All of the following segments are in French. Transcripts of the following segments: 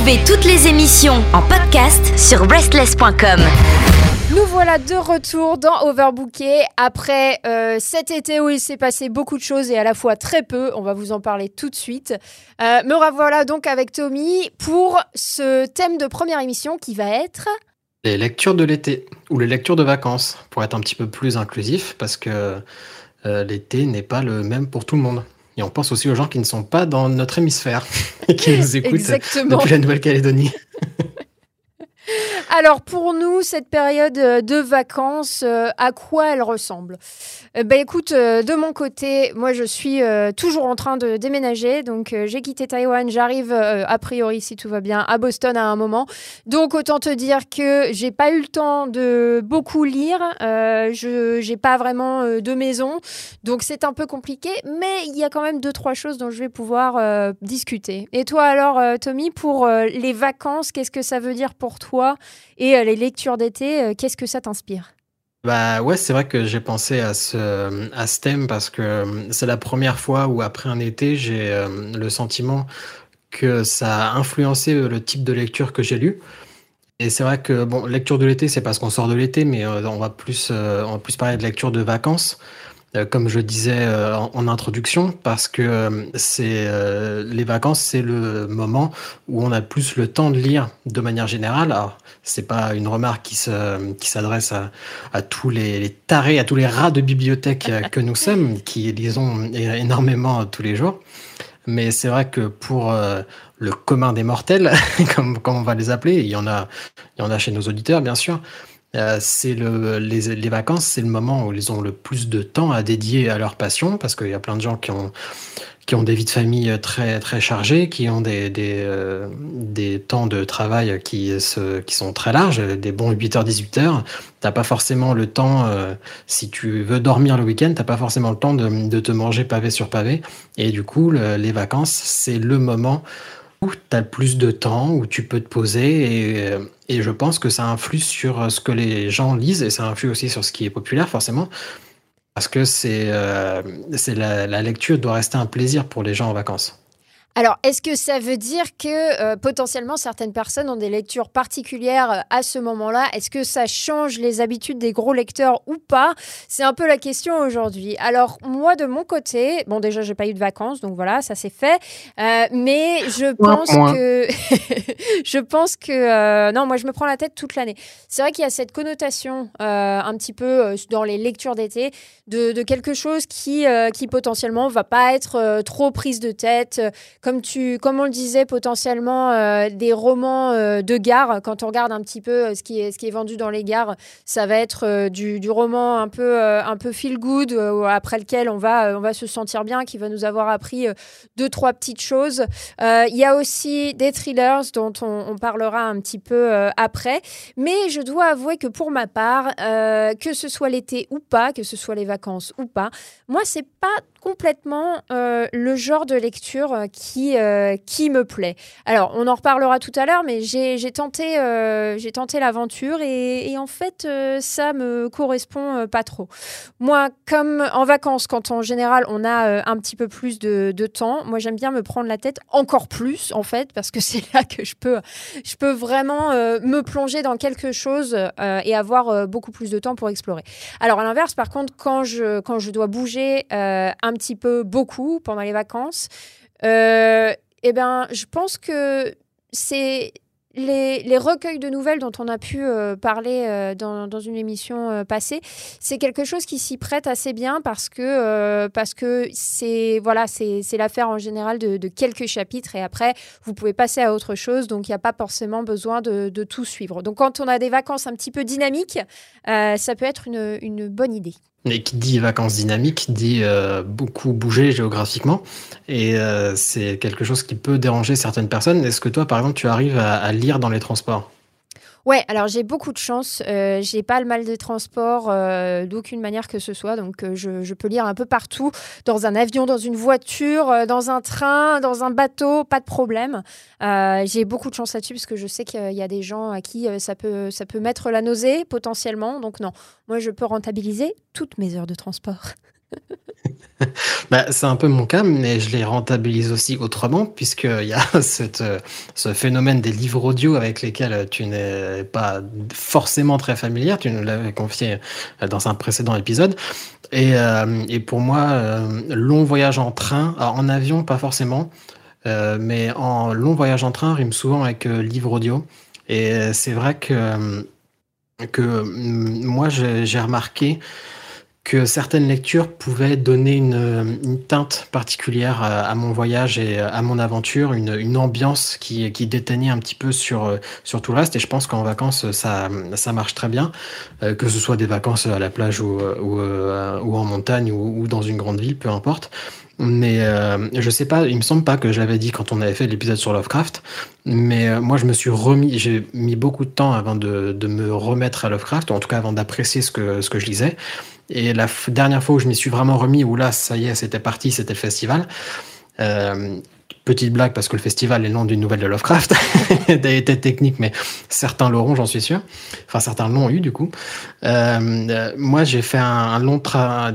Retrouvez toutes les émissions en podcast sur restless.com. Nous voilà de retour dans Overbooké après euh, cet été où il s'est passé beaucoup de choses et à la fois très peu. On va vous en parler tout de suite. Euh, me revoilà donc avec Tommy pour ce thème de première émission qui va être les lectures de l'été ou les lectures de vacances pour être un petit peu plus inclusif parce que euh, l'été n'est pas le même pour tout le monde. Et on pense aussi aux gens qui ne sont pas dans notre hémisphère et qui nous écoutent depuis la Nouvelle-Calédonie. Alors pour nous, cette période euh, de vacances, euh, à quoi elle ressemble? Ben écoute, de mon côté, moi je suis toujours en train de déménager, donc j'ai quitté Taïwan, j'arrive a priori si tout va bien à Boston à un moment. Donc autant te dire que j'ai pas eu le temps de beaucoup lire, je j'ai pas vraiment de maison, donc c'est un peu compliqué, mais il y a quand même deux trois choses dont je vais pouvoir discuter. Et toi alors, Tommy, pour les vacances, qu'est-ce que ça veut dire pour toi? Et euh, les lectures d'été, euh, qu'est-ce que ça t'inspire? Bah ouais, c'est vrai que j'ai pensé à ce, à ce thème parce que euh, c'est la première fois où après un été, j'ai le sentiment que ça a influencé le type de lecture que j'ai lu. Et c'est vrai que bon, lecture de l'été, c'est parce qu'on sort de l'été, mais on va plus, on va plus parler de lecture de vacances. Euh, comme je disais euh, en, introduction, parce que euh, c'est les vacances, c'est le moment où on a plus le temps de lire de manière générale. Alors, c'est pas une remarque qui se, qui s'adresse à, à, tous les, tarés, à tous les rats de bibliothèque que nous sommes, qui lisons énormément tous les jours. Mais c'est vrai que pour le commun des mortels, comme, comme on va les appeler, il y en a, il y en a chez nos auditeurs, bien sûr. Euh, c'est le, les, les, vacances, c'est le moment où ils ont le plus de temps à dédier à leur passion, parce qu'il y a plein de gens qui ont, qui ont des vies de famille très, très chargées, qui ont des, des, euh, des temps de travail qui, se, qui sont très larges, des bons 8h, 18h. T'as pas forcément le temps, euh, si tu veux dormir le week-end, t'as pas forcément le temps de, de, te manger pavé sur pavé. Et du coup, les vacances, c'est le moment où tu plus de temps, où tu peux te poser et, et, je pense que ça influe sur ce que les gens lisent et ça influe aussi sur ce qui est populaire forcément parce que c'est euh, la lecture doit rester un plaisir pour les gens en vacances. Alors, est-ce que ça veut dire que euh, potentiellement certaines personnes ont des lectures particulières euh, à ce moment-là? Est-ce que ça change les habitudes des gros lecteurs ou pas? C'est un peu la question aujourd'hui. Alors, moi, de mon côté, bon, déjà, j'ai pas eu de vacances, donc voilà, ça c'est fait. Euh, mais je pense que. je pense que. non, moi, je me prends la tête toute l'année. C'est vrai qu'il y a cette connotation un petit peu dans les lectures d'été de, de, quelque chose qui, qui potentiellement va pas être trop prise de tête comme, tu, comme on le disait, potentiellement euh, des romans euh, de gare. Quand on regarde un petit peu euh, ce qui est, vendu dans les gares, ça va être du, roman un peu, un peu feel good, après lequel on va, se sentir bien, qui va nous avoir appris deux, trois petites choses. Il y a aussi des thrillers dont on, on parlera un petit peu après. Mais je dois avouer que pour ma part, que ce soit l'été ou pas, que ce soit les vacances ou pas, moi, c'est pas complètement le genre de lecture qui qui, euh, qui me plaît. Alors, on en reparlera tout à l'heure, mais j'ai tenté, euh, j'ai tenté l'aventure et, en fait, euh, ça me correspond pas trop. Moi, comme en vacances, quand en général on a un petit peu plus de, de temps, moi j'aime bien me prendre la tête encore plus, en fait, parce que c'est là que je peux, je peux vraiment me plonger dans quelque chose et avoir beaucoup plus de temps pour explorer. Alors, à l'inverse, par contre, quand je, quand je dois bouger un petit peu beaucoup pendant les vacances, euh, eh bien, je pense que c'est les, recueils de nouvelles dont on a pu euh, parler euh, dans, une émission passée, c'est quelque chose qui s'y prête assez bien parce que parce que c'est voilà c'est l'affaire en général de, quelques chapitres et après vous pouvez passer à autre chose donc il n'y a pas forcément besoin de, tout suivre. Donc quand on a des vacances un petit peu dynamiques, ça peut être une bonne idée. Et qui dit vacances dynamiques dit euh, beaucoup bouger géographiquement. Et euh, c'est quelque chose qui peut déranger certaines personnes. Est-ce que toi, par exemple, tu arrives à lire dans les transports? Ouais, alors j'ai beaucoup de chance. Euh, j'ai pas le mal de transport euh, d'aucune manière que ce soit. Donc euh, je, peux lire un peu partout, dans un avion, dans une voiture, euh, dans un train, dans un bateau, pas de problème. j'ai beaucoup de chance là-dessus parce que je sais qu'il y a des gens à qui ça, peut, ça peut mettre la nausée potentiellement. Donc non, moi je peux rentabiliser toutes mes heures de transport. bah, c'est un peu mon cas, mais je les rentabilise aussi autrement, puisqu'il y a cette, ce phénomène des livres audio avec lesquels tu n'es pas forcément très familière. Tu nous l'avais confié dans un précédent épisode. Et, euh, pour moi, euh, long voyage en train, en avion, pas forcément, euh, mais en long voyage en train rime souvent avec livre audio. Et c'est vrai que, que moi, j'ai remarqué que certaines lectures pouvaient donner une, teinte particulière à, mon voyage et à mon aventure, une, ambiance qui, déteignait un petit peu sur, tout le reste. Et je pense qu'en vacances, ça, ça marche très bien, euh, que ce soit des vacances à la plage ou, euh, en montagne ou, dans une grande ville, peu importe. Mais euh, je sais pas, il me semble pas que je l'avais dit quand on avait fait l'épisode sur Lovecraft, mais euh, moi je me suis remis, j'ai mis beaucoup de temps avant de, de, me remettre à Lovecraft, ou en tout cas avant d'apprécier ce que, ce que je lisais. Et la dernière fois où je m'y suis vraiment remis, où là, ça y est, c'était parti, c'était le festival. Euh, petite blague parce que le festival est le nom d'une nouvelle de Lovecraft, des techniques, mais certains l'auront, j'en suis sûr. Enfin, certains l'ont eu du coup. Euh, euh, moi, j'ai fait un, un long train.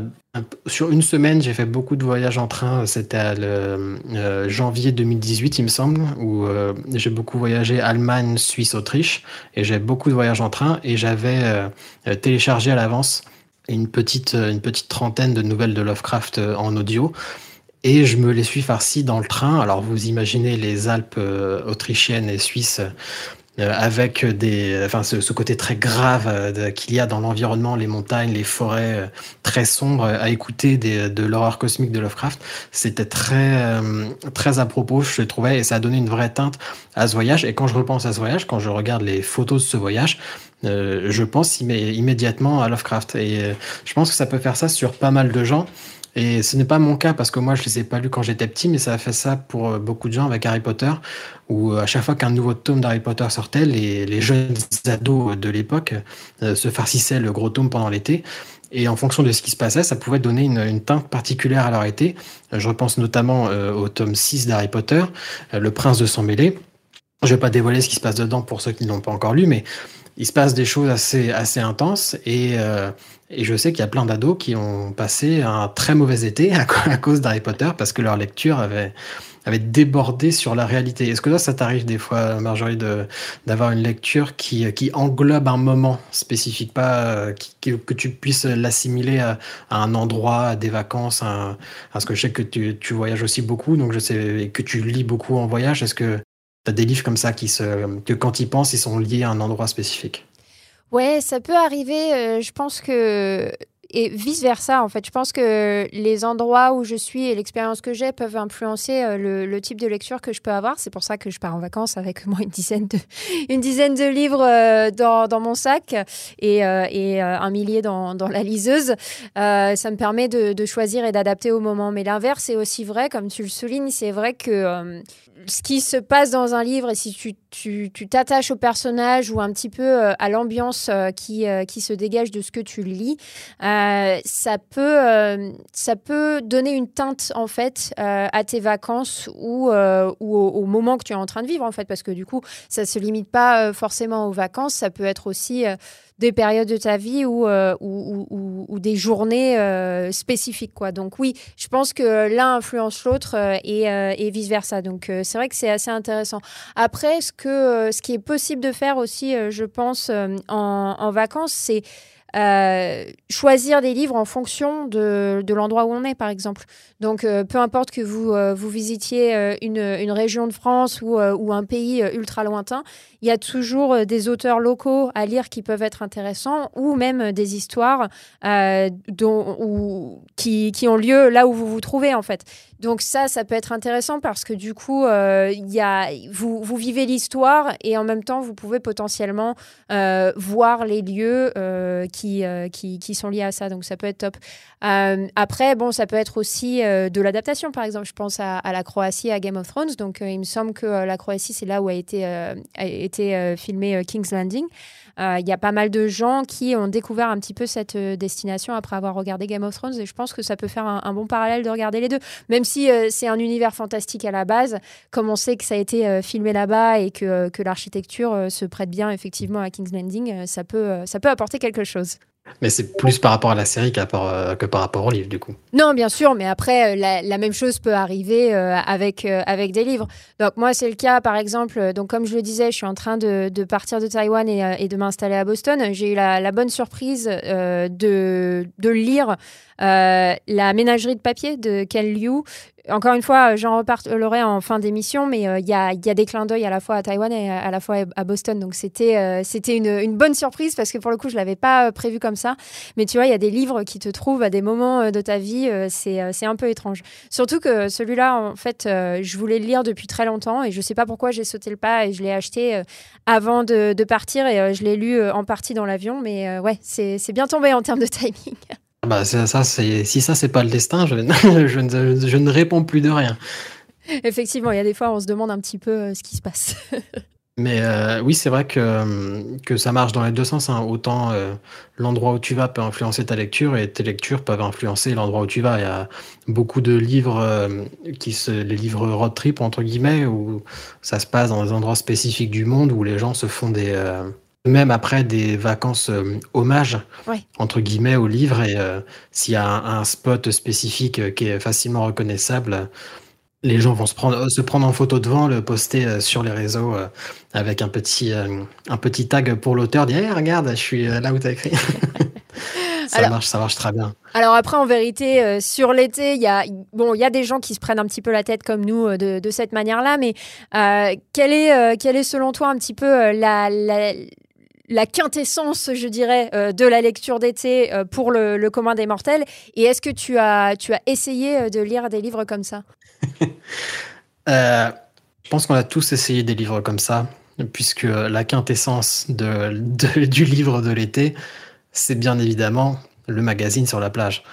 Sur une semaine, j'ai fait beaucoup de voyages en train. C'était le euh, janvier 2018, il me semble, où euh, j'ai beaucoup voyagé Allemagne, Suisse, Autriche, et j'ai beaucoup de voyages en train. Et j'avais euh, téléchargé à l'avance une petite, une petite trentaine de nouvelles de Lovecraft en audio. Et je me les suis farci dans le train. Alors vous imaginez les Alpes autrichiennes et suisses avec des, enfin, ce, ce, côté très grave euh, qu'il y a dans l'environnement, les montagnes, les forêts euh, très sombres, à écouter des, de l'horreur cosmique de Lovecraft, c'était très, très à propos, je trouvais, et ça a donné une vraie teinte à ce voyage. Et quand je repense à ce voyage, quand je regarde les photos de ce voyage, euh, je pense immédiatement à Lovecraft. Et je pense que ça peut faire ça sur pas mal de gens. Et ce n'est pas mon cas parce que moi, je les ai pas lus quand j'étais petit, mais ça a fait ça pour euh, beaucoup de gens avec Harry Potter, où euh, à chaque fois qu'un nouveau tome d'Harry Potter sortait, les, les, jeunes ados de l'époque euh, se farcissaient le gros tome pendant l'été. Et en fonction de ce qui se passait, ça pouvait donner une, teinte particulière à leur été. Je repense notamment euh, au tome 6 d'Harry Potter, Le Prince de sang mêlé. Je vais pas dévoiler ce qui se passe dedans pour ceux qui ne l'ont pas encore lu, mais il se passe des choses assez, assez intenses et, euh, et je sais qu'il y a plein d'ados qui ont passé un très mauvais été à, cause d'Harry Potter parce que leur lecture avait, débordé sur la réalité. Est-ce que ça t'arrive des fois, Marjorie, d'avoir une lecture qui, englobe un moment spécifique, pas euh, que tu puisses l'assimiler à, un endroit, à des vacances, à, parce que je sais que tu, tu voyages aussi beaucoup, donc je sais que tu lis beaucoup en voyage. Est-ce que T'as des livres comme ça qui que quand ils pensent, ils sont liés à un endroit spécifique? Ouais, ça peut arriver. Euh, je pense que et vice versa en fait. Je pense que les endroits où je suis et l'expérience que j'ai peuvent influencer euh, le, type de lecture que je peux avoir. C'est pour ça que je pars en vacances avec moi une dizaine de, une dizaine de livres euh, dans, mon sac et, euh, un millier dans, la liseuse. Ça me permet de, choisir et d'adapter au moment. Mais l'inverse est aussi vrai, comme tu le soulignes. C'est vrai que ce qui se passe dans un livre et si tu t'attaches au personnage ou un petit peu à l'ambiance qui, se dégage de ce que tu lis, ça, peut, ça peut donner une teinte en fait à tes vacances ou, au, moment que tu es en train de vivre en fait parce que du coup ça se limite pas forcément aux vacances, ça peut être aussi des périodes de ta vie ou, euh, des journées euh, spécifiques. Quoi. Donc oui, je pense que l'un influence l'autre euh, et, euh, vice-versa. Donc euh, c'est vrai que c'est assez intéressant. Après, ce, que, ce qui est possible de faire aussi, je pense, en, en vacances, c'est euh, choisir des livres en fonction de, l'endroit où on est, par exemple. Donc, euh, peu importe que vous, euh, vous visitiez une, région de France ou, un pays ultra lointain, il y a toujours des auteurs locaux à lire qui peuvent être intéressants ou même des histoires dont, ou, qui, ont lieu là où vous vous trouvez, en fait. Donc ça, ça peut être intéressant parce que du coup, euh, y a, vous, vous vivez l'histoire et en même temps, vous pouvez potentiellement euh, voir les lieux euh, qui, qui, sont liés à ça. Donc ça peut être top. après, bon, ça peut être aussi de l'adaptation. Par exemple, je pense à, à, la Croatie, à Game of Thrones. Donc il me semble que la Croatie, c'est là où a été, a été filmé King's Landing. Euh, il y a pas mal de gens qui ont découvert un petit peu cette euh, destination après avoir regardé Game of Thrones et je pense que ça peut faire un, bon parallèle de regarder les deux. Même si euh, c'est un univers fantastique à la base, comme on sait que ça a été filmé là-bas et que, que l'architecture se prête bien effectivement à King's Landing, ça peut, ça peut apporter quelque chose. Mais c'est plus par rapport à la série euh, que par rapport au livre, du coup. Non, bien sûr, mais après, euh, la, même chose peut arriver euh, avec, avec des livres. Donc, moi, c'est le cas, par exemple, donc comme je le disais, je suis en train de, de partir de Taïwan et, et de m'installer à Boston. J'ai eu la, la, bonne surprise de, de lire La ménagerie de papier de Ken Liu, encore une fois, j'en reparlerai en fin d'émission, mais il y, a, y, a, des clins d'œil à la fois à Taïwan et à, la fois à Boston. Donc c'était c'était une, une, bonne surprise parce que pour le coup, je l'avais pas prévu comme ça. Mais tu vois, il y a des livres qui te trouvent à des moments euh, de ta vie. Euh, euh, c'est un peu étrange. Surtout que celui-là, en fait, je voulais le lire depuis très longtemps et je sais pas pourquoi j'ai sauté le pas et je l'ai acheté avant de, partir et je l'ai lu en partie dans l'avion. Mais ouais, c'est bien tombé en termes de timing. Bah, ça, si ça, c'est pas le destin, je, je, ne, je ne réponds plus de rien. Effectivement, il y a des fois, on se demande un petit peu ce qui se passe. Mais euh, oui, c'est vrai que, que ça marche dans les deux sens. Hein. Autant euh, l'endroit où tu vas peut influencer ta lecture et tes lectures peuvent influencer l'endroit où tu vas. Il y a beaucoup de livres, euh, qui se, les livres road trip, entre guillemets, où ça se passe dans des endroits spécifiques du monde où les gens se font des. Même après des vacances hommage, entre guillemets, au livre. Et s'il y a un, un, spot spécifique qui est facilement reconnaissable, les gens vont se prendre, se prendre en photo devant, le poster euh, sur les réseaux euh, avec un petit, euh, un petit tag pour l'auteur, dire hey, regarde, je suis là où tu as écrit. ça marche, ça marche très bien. Alors après, en vérité, sur l'été, il y a bon, il y a des gens qui se prennent un petit peu la tête comme nous de, de cette manière-là, mais quelle est, quelle est selon toi un petit peu la, la la quintessence, je dirais, de la lecture d'été pour le, commun des mortels. Et est-ce que tu as, tu as essayé de lire des livres comme ça? Euh, je pense qu'on a tous essayé des livres comme ça, puisque la quintessence de, du livre de l'été, c'est bien évidemment le magazine sur la plage.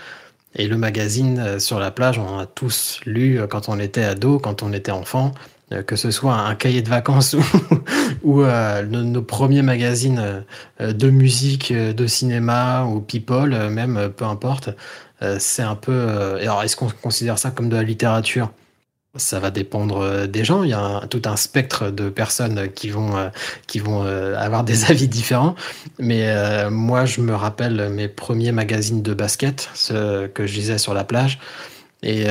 Et le magazine euh, sur la plage, on a tous lu euh, quand on était ado, quand on était enfant, que ce soit un cahier de vacances ou, nos, premiers magazines de musique, de cinéma ou People, même peu importe. c'est un peu. alors, est-ce qu'on considère ça comme de la littérature? Ça va dépendre euh, des gens. Il y a tout un spectre de personnes qui vont, euh, qui vont euh, avoir des avis différents. Mais moi, je me rappelle mes premiers magazines de basket, ce que je lisais sur la plage. Et,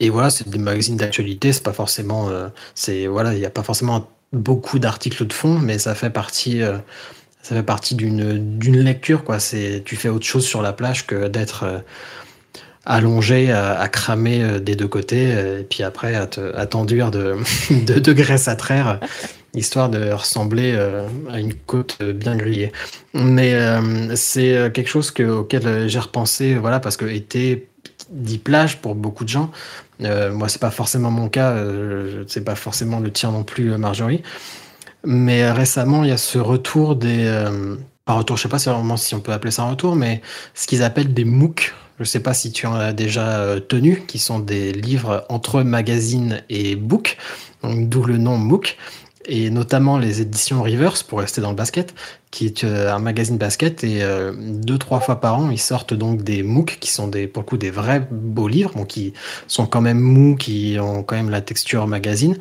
et voilà, c'est des magazines d'actualité. C'est pas forcément, c'est voilà, il n'y a pas forcément beaucoup d'articles de fond, mais ça fait partie. ça fait partie d'une d'une lecture quoi. C'est tu fais autre chose sur la plage que d'être allongé à, cramer euh, des deux côtés, euh, et puis après à t'enduire de, de, graisse à traire, histoire de ressembler euh, à une côte bien grillée. Mais c'est quelque chose que, auquel j'ai repensé, voilà, parce que été dit plage pour beaucoup de gens. moi, c'est pas forcément mon cas, c'est pas forcément le tien non plus, Marjorie. Mais récemment, il y a ce retour des. un retour, je sais pas si on peut appeler ça un retour, mais ce qu'ils appellent des MOOC, je sais pas si tu en as déjà euh, tenu, qui sont des livres entre magazine et book, d'où le nom MOOC, et notamment les éditions Reverse, pour rester dans le basket, qui est euh, un magazine basket, et euh, deux, trois fois par an, ils sortent donc des MOOC, qui sont des, pour le coup des vrais beaux livres, qui sont quand même mous, qui ont quand même la texture magazine,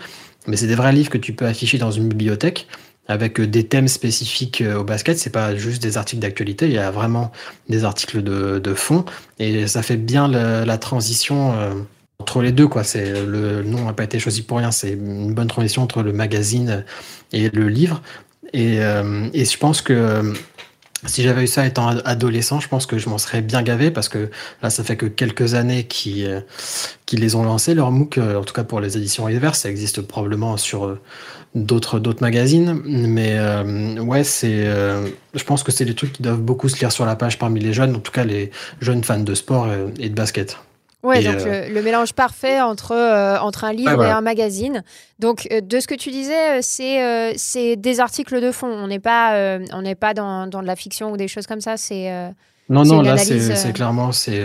mais c'est des vrais livres que tu peux afficher dans une bibliothèque avec euh, des thèmes spécifiques au basket. C'est pas juste des articles d'actualité, il y a vraiment des articles de, de fond et ça fait bien la transition entre les deux. Quoi. C'est, le nom n'a pas été choisi pour rien, c'est une bonne transition entre le magazine et le livre. Et, et je pense que si j'avais eu ça étant adolescent, je pense que je m'en serais bien gavé parce que là, ça fait que quelques années qu'ils les ont lancés, leur MOOC, en tout cas pour les éditions Reverse, ça existe probablement sur d'autres d'autres magazines. Mais euh, ouais, c'est, euh, je pense que c'est des trucs qui doivent beaucoup se lire sur la page parmi les jeunes, en tout cas les jeunes fans de sport et de basket. Ouais, donc le, mélange parfait entre, euh, entre un livre et un magazine. Donc, de ce que tu disais, c'est c'est des articles de fond. On n'est pas, on n'est pas dans, dans, de la fiction ou des choses comme ça. C'est non, non, là, c'est clairement c'est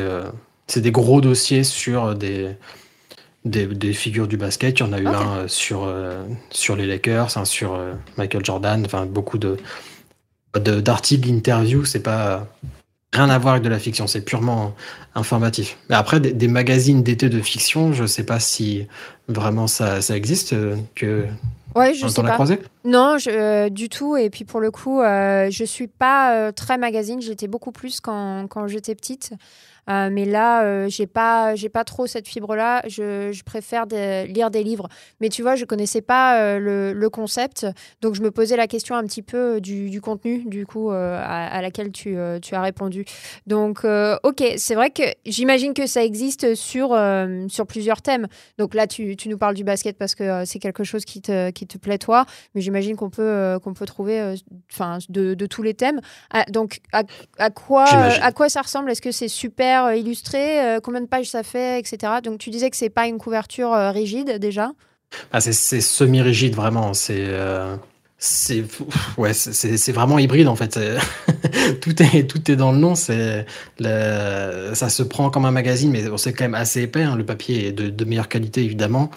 c'est des gros dossiers sur des des, figures du basket. Il y en a eu un euh, sur, euh, sur les Lakers, un sur euh, Michael Jordan, enfin beaucoup de d'articles, d'interviews. C'est pas rien à voir avec de la fiction, c'est purement informatif. Mais après, des, magazines d'été de fiction, je sais pas si vraiment ça, ça existe. que Ouais, je sais pas. Non, je, du tout. Et puis pour le coup, je suis pas très magazine. J'étais beaucoup plus quand, quand j'étais petite. Euh, mais là, euh, j'ai pas, j'ai pas trop cette fibre-là. Je, je, préfère lire des livres. Mais tu vois, je connaissais pas euh, le, le, concept, donc je me posais la question un petit peu du, du contenu, du coup, à, à, laquelle tu, tu, as répondu. Donc, ok, c'est vrai que j'imagine que ça existe sur, sur plusieurs thèmes. Donc là, tu, tu, nous parles du basket parce que c'est quelque chose qui te, qui te plaît toi, mais j'imagine qu'on peut, qu'on peut trouver, enfin, de, de, tous les thèmes. Ah, donc, à, à quoi, à quoi ça ressemble? Est-ce que c'est super euh, illustré, euh, combien de pages ça fait, etc. Donc tu disais que c'est pas une couverture euh, rigide déjà ah, C'est semi-rigide vraiment. C'est c'est ouais, c'est vraiment hybride en fait. tout est tout est dans le nom. C'est ça se prend comme un magazine, mais c'est quand même assez épais. Hein. Le papier est de, meilleure qualité évidemment.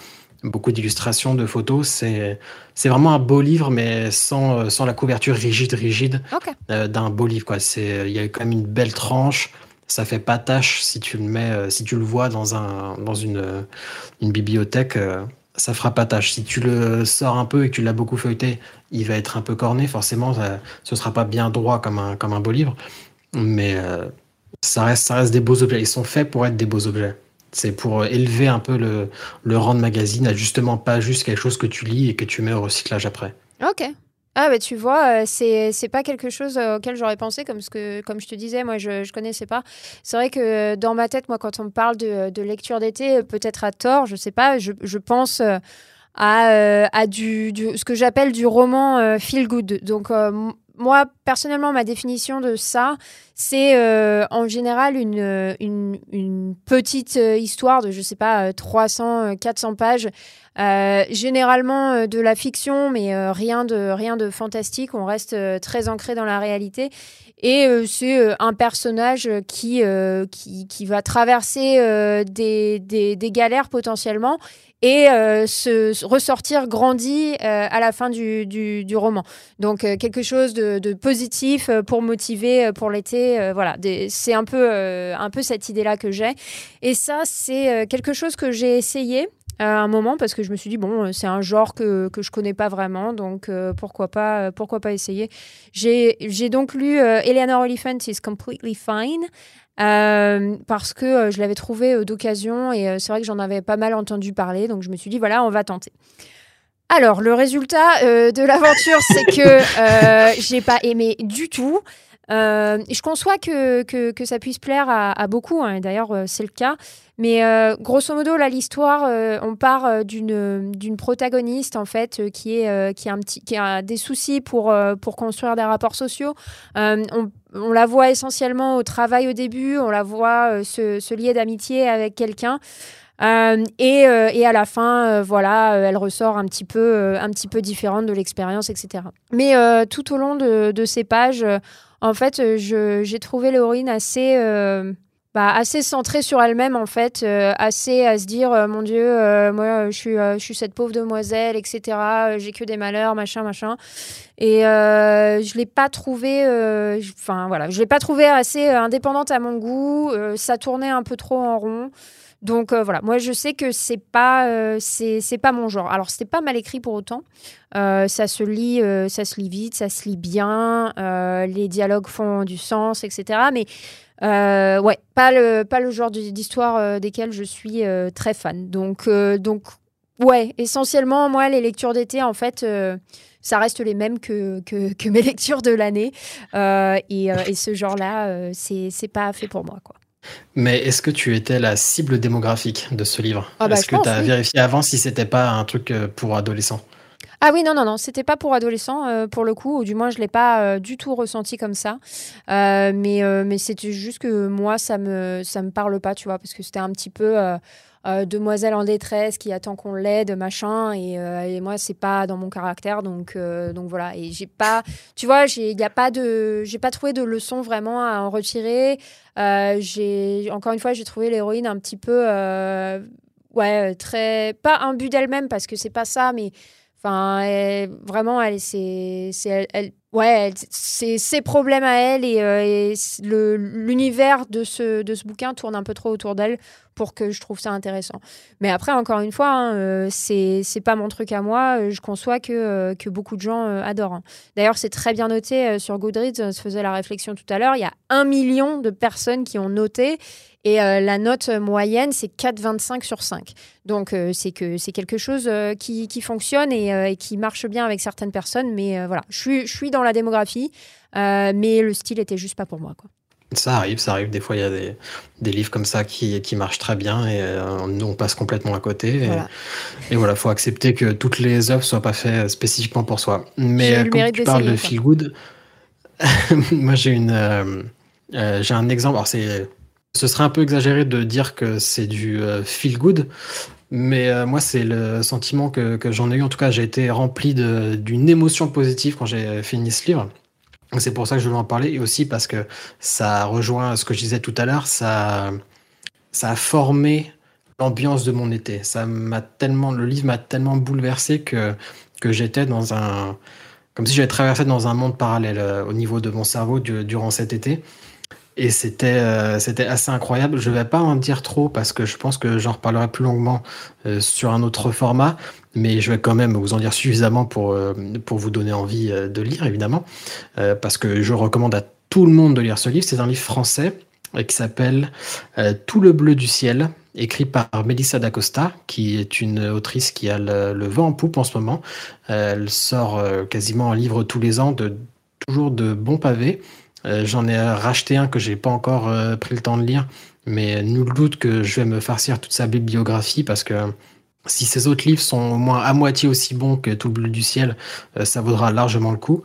Beaucoup d'illustrations, de photos. C'est c'est vraiment un beau livre, mais sans, sans la couverture rigide rigide d'un beau livre. Quoi. C'est il y a quand même une belle tranche ça fait pas tâche si tu le mets, euh, si tu le vois dans un, dans une, euh, une bibliothèque, euh, ça fera pas tâche. Si tu le sors un peu et que tu l'as beaucoup feuilleté, il va être un peu corné, forcément, ça, ce sera pas bien droit comme un, comme un beau livre, mais ça reste, ça reste des beaux objets. Ils sont faits pour être des beaux objets. C'est pour élever un peu le, rang de magazine à justement pas juste quelque chose que tu lis et que tu mets au recyclage après. Ok, ah bah tu vois, euh, c'est c'est pas quelque chose euh, auquel j'aurais pensé comme ce que comme je te disais, moi je je connaissais pas. C'est vrai que euh, dans ma tête, moi quand on me parle de, lecture d'été, peut-être à tort, je sais pas, je, je pense à, à du, du, ce que j'appelle du roman feel good. Donc moi, personnellement, ma définition de ça, c'est en général une, une petite histoire de, je sais pas, 300, 400 pages euh, généralement euh, de la fiction, mais euh, rien, de, rien de fantastique. On reste très ancré dans la réalité. Et c'est un personnage qui, qui, va traverser des, des, galères potentiellement et se ressortir grandi à la fin du, du, du roman. Donc quelque chose de, de, positif pour motiver pour l'été. voilà, c'est un peu, un peu cette idée-là que j'ai. Et ça, c'est quelque chose que j'ai essayé à un moment parce que je me suis dit bon euh, c'est un genre que, que je connais pas vraiment donc euh, pourquoi pas euh, pourquoi pas essayer. J'ai donc lu Eleanor Oliphant is completely fine parce que je l'avais trouvé d'occasion et c'est vrai que j'en avais pas mal entendu parler donc je me suis dit voilà on va tenter. Alors le résultat de l'aventure c'est que j'ai pas aimé du tout euh, je conçois que, que, ça puisse plaire à, beaucoup, hein, d'ailleurs euh, c'est le cas. Mais euh, grosso modo, là, l'histoire, on part d'une d'une protagoniste en fait qui est qui a un petit qui a des soucis pour pour construire des rapports sociaux. On, la voit essentiellement au travail au début, on la voit se, se lier d'amitié avec quelqu'un. Et, à la fin, voilà, elle ressort un petit peu, un petit peu différente de l'expérience, etc. Mais tout au long de ces pages, en fait, euh, j'ai trouvé l'héroïne assez, euh, bah, assez centrée sur elle-même, en fait, euh, assez à se dire, mon Dieu, moi, je suis, cette pauvre demoiselle, etc. J'ai que des malheurs, machin, machin. Et je l'ai pas enfin voilà, je l'ai pas trouvé assez indépendante à mon goût. ça tournait un peu trop en rond. Donc euh, voilà, moi je sais que c'est pas euh, c'est pas mon genre. Alors c'était pas mal écrit pour autant. Euh, ça se lit ça se lit vite, ça se lit bien. les dialogues font du sens, etc. Mais ouais, pas le pas le genre d'histoire desquelles je suis très fan. Donc donc ouais, essentiellement moi les lectures d'été en fait ça reste les mêmes que, que, mes lectures de l'année. et, ce genre-là, c'est pas fait pour moi. Quoi. Mais est-ce que tu étais la cible démographique de ce livre? Ah bah, Est-ce que tu as vérifié avant si c'était pas un truc euh, pour adolescents? Ah oui, non, non, non, c'était pas pour adolescents euh, pour le coup, ou du moins je l'ai pas euh, du tout ressenti comme ça. mais mais c'était juste que moi, ça me, ça me parle pas, tu vois, parce que c'était un petit peu euh, demoiselle en détresse qui attend qu'on l'aide, machin. Et, euh, et moi, c'est pas dans mon caractère, donc euh, donc voilà. Et j'ai pas, tu vois, il a pas de, j'ai pas trouvé de leçon vraiment à en retirer. j'ai encore une fois, j'ai trouvé l'héroïne un petit peu, ouais, très pas un but d'elle-même parce que c'est pas ça, mais Enfin, vraiment, elle, c'est, elle, Ouais, c'est ses problèmes à elle et, euh, l'univers de ce, de ce bouquin tourne un peu trop autour d'elle pour que je trouve ça intéressant. Mais après, encore une fois, hein, euh, c'est pas mon truc à moi. Je conçois que, euh, que beaucoup de gens adorent. Hein. D'ailleurs, c'est très bien noté sur Goodreads. On se faisait la réflexion tout à l'heure. Il y a un million de personnes qui ont noté et euh, la note moyenne, c'est 4,25 sur 5. Donc, euh, c'est que c'est quelque chose euh, qui, qui, fonctionne et, qui marche bien avec certaines personnes. Mais voilà, je suis, je suis dans la démographie, mais le style était juste pas pour moi. Quoi. Ça arrive, ça arrive. Des fois, il y a des, des, livres comme ça qui, qui marchent très bien et nous, on passe complètement à côté. Et voilà, il faut accepter que toutes les œuvres ne soient pas faites spécifiquement pour soi. Mais quand tu parles de feel good, moi, j'ai une. j'ai un exemple. Alors, c'est ce serait un peu exagéré de dire que c'est du euh, feel good, mais euh, moi, c'est le sentiment que, j'en ai eu. En tout cas, j'ai été rempli d'une émotion positive quand j'ai fini ce livre. C'est pour ça que je voulais en parler et aussi parce que ça rejoint ce que je disais tout à l'heure. Ça, a formé l'ambiance de mon été. Ça m'a tellement, le livre m'a tellement bouleversé que, que j'étais dans un, comme si j'avais traversé dans un monde parallèle euh, au niveau de mon cerveau durant cet été. Et c'était euh, c'était assez incroyable. Je vais pas en dire trop parce que je pense que j'en reparlerai plus longuement euh, sur un autre format, mais je vais quand même vous en dire suffisamment pour, euh, pour vous donner envie de lire, évidemment, parce que je recommande à tout le monde de lire ce livre. C'est un livre français qui s'appelle Tout le bleu du ciel, écrit par Melissa d'Acosta, qui est une autrice qui a le, le, vent en poupe en ce moment. Elle sort quasiment un livre tous les ans de toujours de bons pavés. Euh, j'en ai racheté un que j'ai pas encore euh, pris le temps de lire, mais nul doute que je vais me farcir toute sa bibliographie parce que si ces autres livres sont au moins à moitié aussi bons que Tout le bleu du ciel, euh, ça vaudra largement le coup.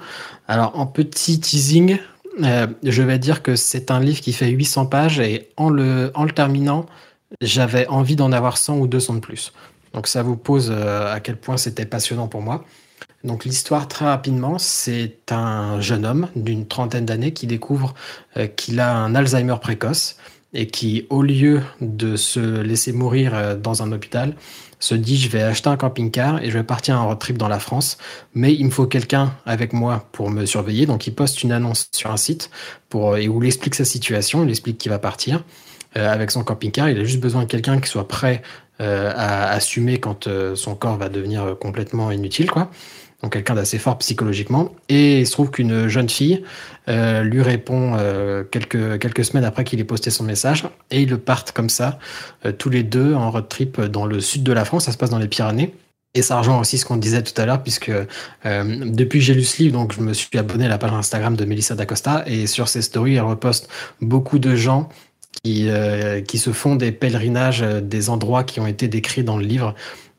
Alors en petit teasing, je vais dire que c'est un livre qui fait 800 pages et en le, en le terminant, j'avais envie d'en avoir 100 ou 200 de plus. Donc ça vous pose à quel point c'était passionnant pour moi. Donc l'histoire très rapidement, c'est un jeune homme d'une trentaine d'années qui découvre euh, qu'il a un Alzheimer précoce et qui, au lieu de se laisser mourir euh, dans un hôpital, se dit je vais acheter un camping-car et je vais partir en road trip dans la France, mais il me faut quelqu'un avec moi pour me surveiller. Donc il poste une annonce sur un site pour, et où il explique sa situation, il explique qu'il va partir euh, avec son camping-car. Il a juste besoin de quelqu'un qui soit prêt à assumer quand son corps va devenir complètement inutile, quoi donc quelqu'un d'assez fort psychologiquement. Et il se trouve qu'une jeune fille euh, lui répond euh, quelques, semaines après qu'il ait posté son message, et ils partent comme ça, euh, tous les deux en road trip dans le sud de la France, ça se passe dans les Pyrénées. Et ça rejoint aussi ce qu'on disait tout à l'heure, puisque depuis que j'ai lu ce livre, donc je me suis abonné à la page Instagram de Melissa D'Acosta, et sur ses stories, elle reposte beaucoup de gens qui, qui se font des pèlerinages des endroits qui ont été décrits dans le livre.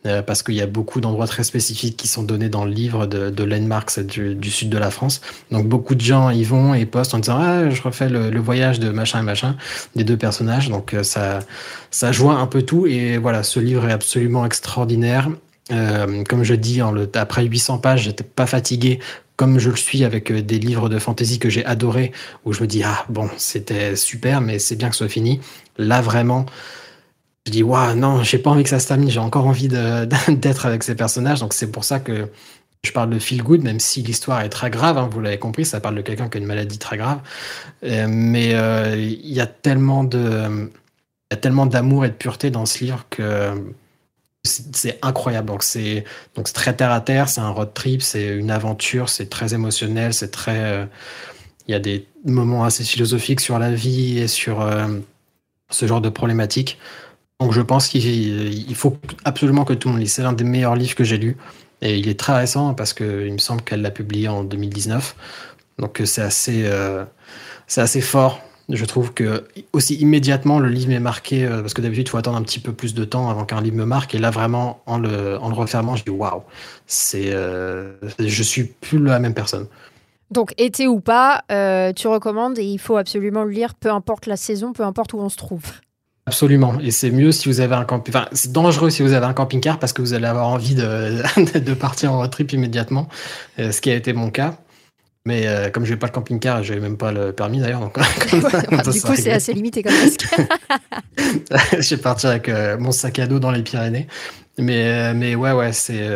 Euh, parce qu'il y a beaucoup d'endroits très spécifiques qui sont donnés dans le livre de, de Landmarks du, sud de la France. Donc beaucoup de gens y vont et postent en disant ah je refais le, voyage de machin et machin des deux personnages. Donc euh, ça ça joint un peu tout et voilà ce livre est absolument extraordinaire. Euh, comme je dis, après 800 pages, j'étais pas fatigué comme je le suis avec des livres de fantasy que j'ai adorés, où je me dis ah bon c'était super, mais c'est bien que ce soit fini. Là vraiment, je dis waouh non j'ai pas envie que ça se termine j'ai encore envie d'être avec ces personnages. Donc c'est pour ça que je parle de feel good même si l'histoire est très grave hein, vous l'avez compris ça parle de quelqu'un qui a une maladie très grave. Euh, mais euh, il y a tellement de y a tellement d'amour et de pureté dans ce livre que c'est incroyable. Donc c'est donc très terre à terre c'est un road trip c'est une aventure c'est très émotionnel c'est très euh, il y a des moments assez philosophiques sur la vie et sur ce genre de problématiques donc je pense qu'il faut absolument que tout le monde lise. C'est l'un des meilleurs livres que j'ai lus. Et il est très récent parce qu'il me semble qu'elle l'a publié en 2019. Donc c'est assez, euh, c'est assez fort. Je trouve que aussi immédiatement le livre m'est marqué euh, parce que d'habitude il faut attendre un petit peu plus de temps avant qu'un livre me marque et là vraiment en le, en refermant je dis waouh euh, suis plus la même personne. Donc été ou pas, tu recommandes et il faut absolument le lire peu importe la saison, peu importe où on se trouve. Absolument. Et c'est mieux si vous avez un camping. Enfin, c'est dangereux si vous avez un camping-car parce que vous allez avoir envie de, de partir en road trip immédiatement, euh, ce qui a été mon cas. Mais euh, comme je n'ai pas le camping-car, je n'ai même pas le permis d'ailleurs. Donc, du coup, c'est assez limité comme risque. je vais partir avec euh, mon sac à dos dans les Pyrénées. Mais, mais ouais, ouais, c'est,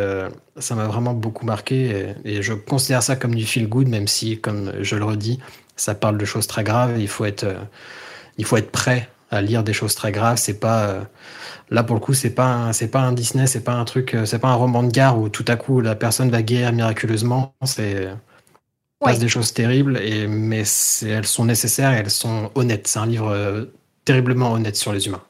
ça m'a vraiment beaucoup marqué et, et, je considère ça comme du feel good, même si, comme je le redis, ça parle de choses très graves. Il faut être, il faut être prêt à lire des choses très graves. C'est pas Là, pour le coup, c'est pas c'est pas un Disney, c'est pas un truc, euh, c'est pas un roman de gare où tout à coup la personne va guérir miraculeusement. C'est passe des choses terribles, et mais elles sont nécessaires et elles sont honnêtes. C'est un livre euh, terriblement honnête sur les humains.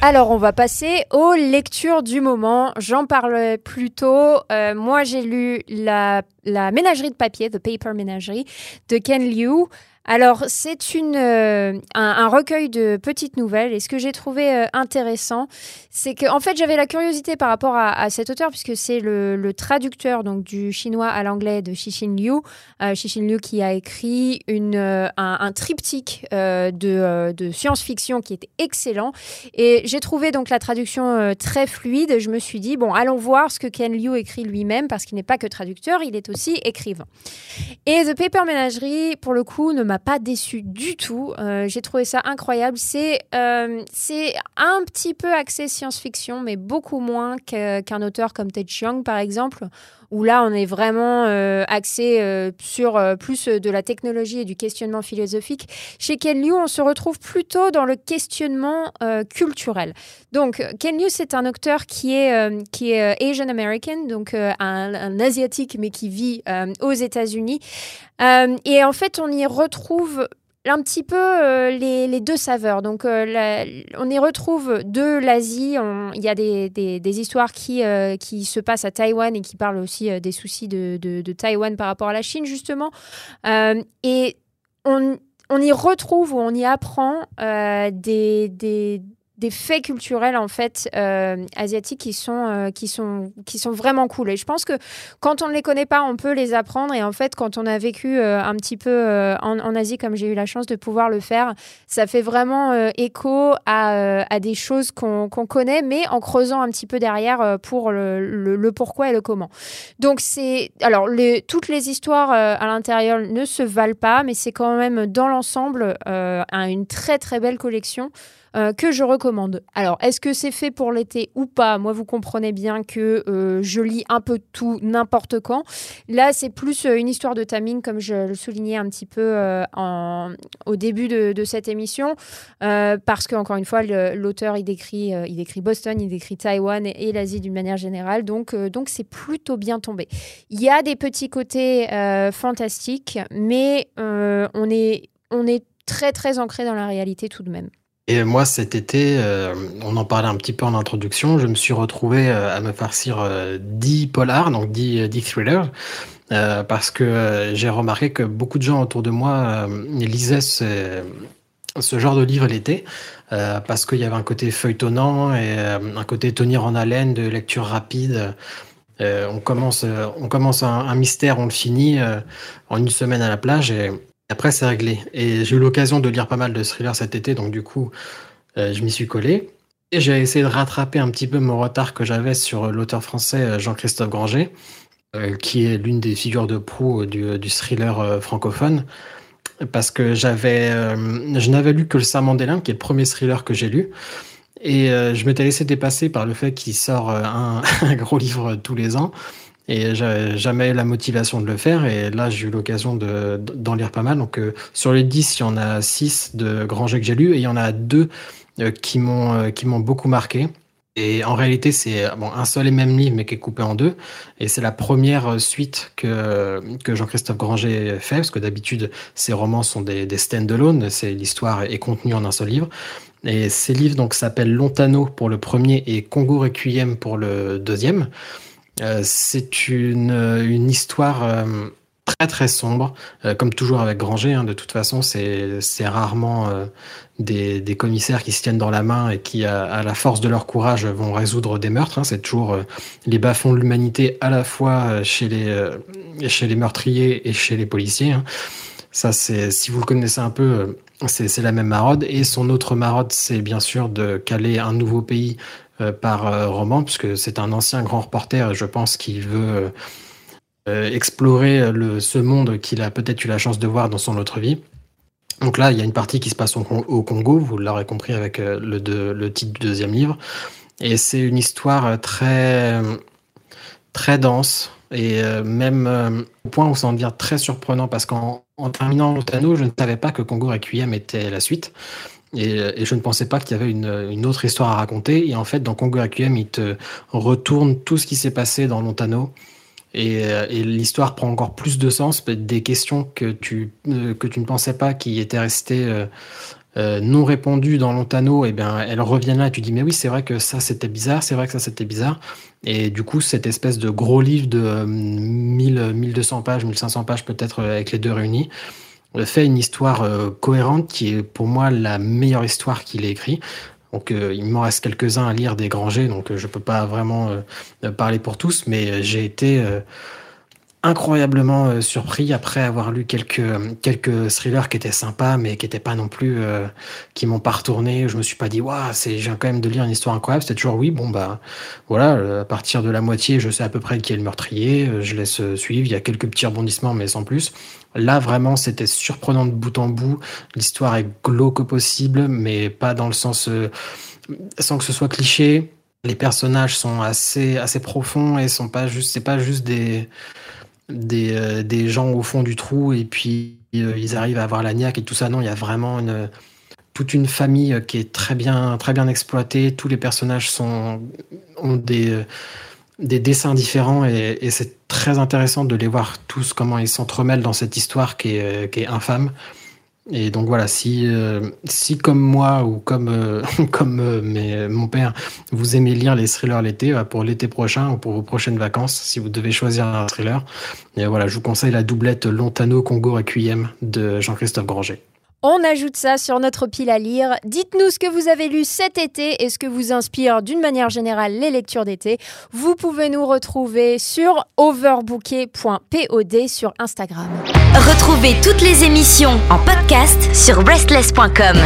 Alors, on va passer aux lectures du moment. J'en parlais plus tôt. Euh, moi, j'ai lu la, la ménagerie de papier, The Paper Ménagerie, de Ken Liu. Alors, c'est euh, un, recueil de petites nouvelles. Et ce que j'ai trouvé euh, intéressant, c'est que en fait, j'avais la curiosité par rapport à, cet auteur, puisque c'est le, traducteur donc du chinois à l'anglais de Xixin Liu. Euh, Xixin Liu qui a écrit une, un, triptyque de, de science-fiction qui était excellent. Et j'ai trouvé donc la traduction très fluide. Je me suis dit, bon, allons voir ce que Ken Liu écrit lui-même, parce qu'il n'est pas que traducteur, il est aussi écrivain. Et The Paper Menagerie, pour le coup, ne m'a pas déçu du tout. Euh, j'ai trouvé ça incroyable. C'est euh, c'est un petit peu axé science-fiction, mais beaucoup moins qu'un auteur comme Ted Chiang, par exemple, où là, on est vraiment euh, axé sur plus de la technologie et du questionnement philosophique. Chez Ken Liu, on se retrouve plutôt dans le questionnement culturel. Donc, Ken Liu, c'est un auteur qui est, qui est Asian American, donc un, asiatique, mais qui vit aux États-Unis. Et en fait, on y retrouve un petit peu euh, les, deux saveurs. Donc, euh, on y retrouve de l'Asie. Il y a des, des, histoires qui, qui se passent à Taïwan et qui parlent aussi des soucis de, de, de, Taïwan par rapport à la Chine, justement. et on, on, y retrouve ou on y apprend des, des des faits culturels en fait euh, asiatiques qui sont euh, qui sont qui sont vraiment cool. Et je pense que quand on ne les connaît pas on peut les apprendre. Et en fait quand on a vécu euh, un petit peu en, Asie comme j'ai eu la chance de pouvoir le faire ça fait vraiment écho à, à, des choses qu'on connaît mais en creusant un petit peu derrière pour le, le, pourquoi et le comment. Donc c'est alors les, toutes les histoires à l'intérieur ne se valent pas mais c'est quand même dans l'ensemble une très très belle collection euh, que je recommande. Alors, est-ce que c'est fait pour l'été ou pas? Moi, vous comprenez bien que euh, je lis un peu tout n'importe quand. Là, c'est plus euh, une histoire de timing, comme je le soulignais un petit peu en, au début de, cette émission, parce que encore une fois, l'auteur il décrit, il décrit Boston, il décrit Taïwan et, l'Asie d'une manière générale, donc donc c'est plutôt bien tombé. Il y a des petits côtés fantastiques, mais on est on est très très ancré dans la réalité tout de même. Et moi, cet été, euh, on en parlait un petit peu en introduction, je me suis retrouvé euh, à me farcir euh, 10 polars, donc 10, 10 thrillers, parce que j'ai remarqué que beaucoup de gens autour de moi lisaient ce, genre de livre l'été, parce qu'il y avait un côté feuilletonnant et un côté tenir en haleine de lecture rapide. on commence, on commence un, un, mystère, on le finit en une semaine à la plage et après, c'est réglé. Et j'ai eu l'occasion de lire pas mal de thrillers cet été, donc du coup, euh, je m'y suis collé. Et j'ai essayé de rattraper un petit peu mon retard que j'avais sur l'auteur français euh, Jean-Christophe Granger, euh, qui est l'une des figures de proue du, du thriller francophone. Parce que je n'avais lu que Le Serment qui est le premier thriller que j'ai lu. Et je m'étais laissé dépasser par le fait qu'il sort un, gros livre tous les ans. Et j'avais jamais eu la motivation de le faire. Et là, j'ai eu l'occasion d'en lire pas mal. Donc, euh, sur les 10, il y en a 6 de grands que j'ai lus. Et il y en a deux euh, qui m'ont euh, qui m'ont beaucoup marqué. Et en réalité, c'est un seul et même livre, mais qui est coupé en deux. Et c'est la première suite que, que Jean-Christophe Granger fait, parce que d'habitude, ses romans sont des, des stand-alone. L'histoire est contenue en un seul livre. Et ces livres donc s'appellent Lontano pour le premier et Congo Requiem pour le deuxième. Euh, c'est une, une histoire euh, très très sombre, euh, comme toujours avec Granger. Hein, de toute façon, c'est rarement des, des, commissaires qui se tiennent dans la main et qui, à, la force de leur courage, vont résoudre des meurtres. Hein. C'est toujours les bas-fonds de l'humanité à la fois chez les, chez les meurtriers et chez les policiers. Hein. Ça, c'est si vous le connaissez un peu, c'est la même marode. Et son autre marode, c'est bien sûr de caler un nouveau pays euh, par euh, roman, puisque c'est un ancien grand reporter, je pense qu'il veut euh, explorer ce monde qu'il a peut-être eu la chance de voir dans son autre vie. Donc là, il y a une partie qui se passe au, Congo, vous l'aurez compris avec le, le, titre du deuxième livre. Et c'est une histoire très, très dense, et même au point où ça en devient très surprenant parce qu'en terminant l'Otano, je ne savais pas que Congo Requiem était la suite. Et, je ne pensais pas qu'il y avait une, autre histoire à raconter. Et en fait, dans Congo Requiem, il te retourne tout ce qui s'est passé dans Lontano. Et, l'histoire prend encore plus de sens. Des questions que tu, euh, que tu ne pensais pas qui étaient restées euh, euh, non répondues dans Lontano, et eh bien, elles reviennent là et tu dis, mais oui, c'est vrai que ça c'était bizarre, c'est vrai que ça c'était bizarre. Et du coup, cette espèce de gros livre de 1000, 1200 pages, 1500 pages peut-être avec les deux réunis, fait une histoire euh, cohérente qui est pour moi la meilleure histoire qu'il ait écrit. Donc euh, il m'en reste quelques-uns à lire des Grangers, donc euh, je peux pas vraiment parler pour tous, mais j'ai été incroyablement euh, surpris après avoir lu quelques, quelques thrillers qui étaient sympas, mais qui n'étaient pas non plus, euh, qui m'ont pas retourné. Je me suis pas dit, waouh, c'est, j'ai quand même de lire une histoire incroyable. C'était toujours, oui, bon, bah, voilà, euh, à partir de la moitié, je sais à peu près qui est le meurtrier, je laisse suivre. Il y a quelques petits rebondissements, mais sans plus. Là, vraiment, c'était surprenant de bout en bout. L'histoire est glauque possible, mais pas dans le sens, sans que ce soit cliché. Les personnages sont assez, assez profonds et sont pas juste, c'est pas juste des, des, euh, des, gens au fond du trou et puis euh, ils arrivent à avoir la niaque et tout ça. Non, il y a vraiment une, toute une famille euh, qui est très bien, très bien exploitée. Tous les personnages sont, ont des, des dessins différents et, c'est très intéressant de les voir tous, comment ils s'entremêlent dans cette histoire qui est, qui est infâme. Et donc voilà, si, euh, si comme moi ou comme, euh, comme euh, mon père, vous aimez lire les thrillers l'été, pour l'été prochain ou pour vos prochaines vacances, si vous devez choisir un thriller, et voilà, je vous conseille la doublette Lontano Congo Requiem de Jean-Christophe Granger. On ajoute ça sur notre pile à lire. Dites-nous ce que vous avez lu cet été et ce que vous inspire d'une manière générale les lectures d'été. Vous pouvez nous retrouver sur overbooké.pod sur Instagram. Retrouvez toutes les émissions en podcast sur restless.com.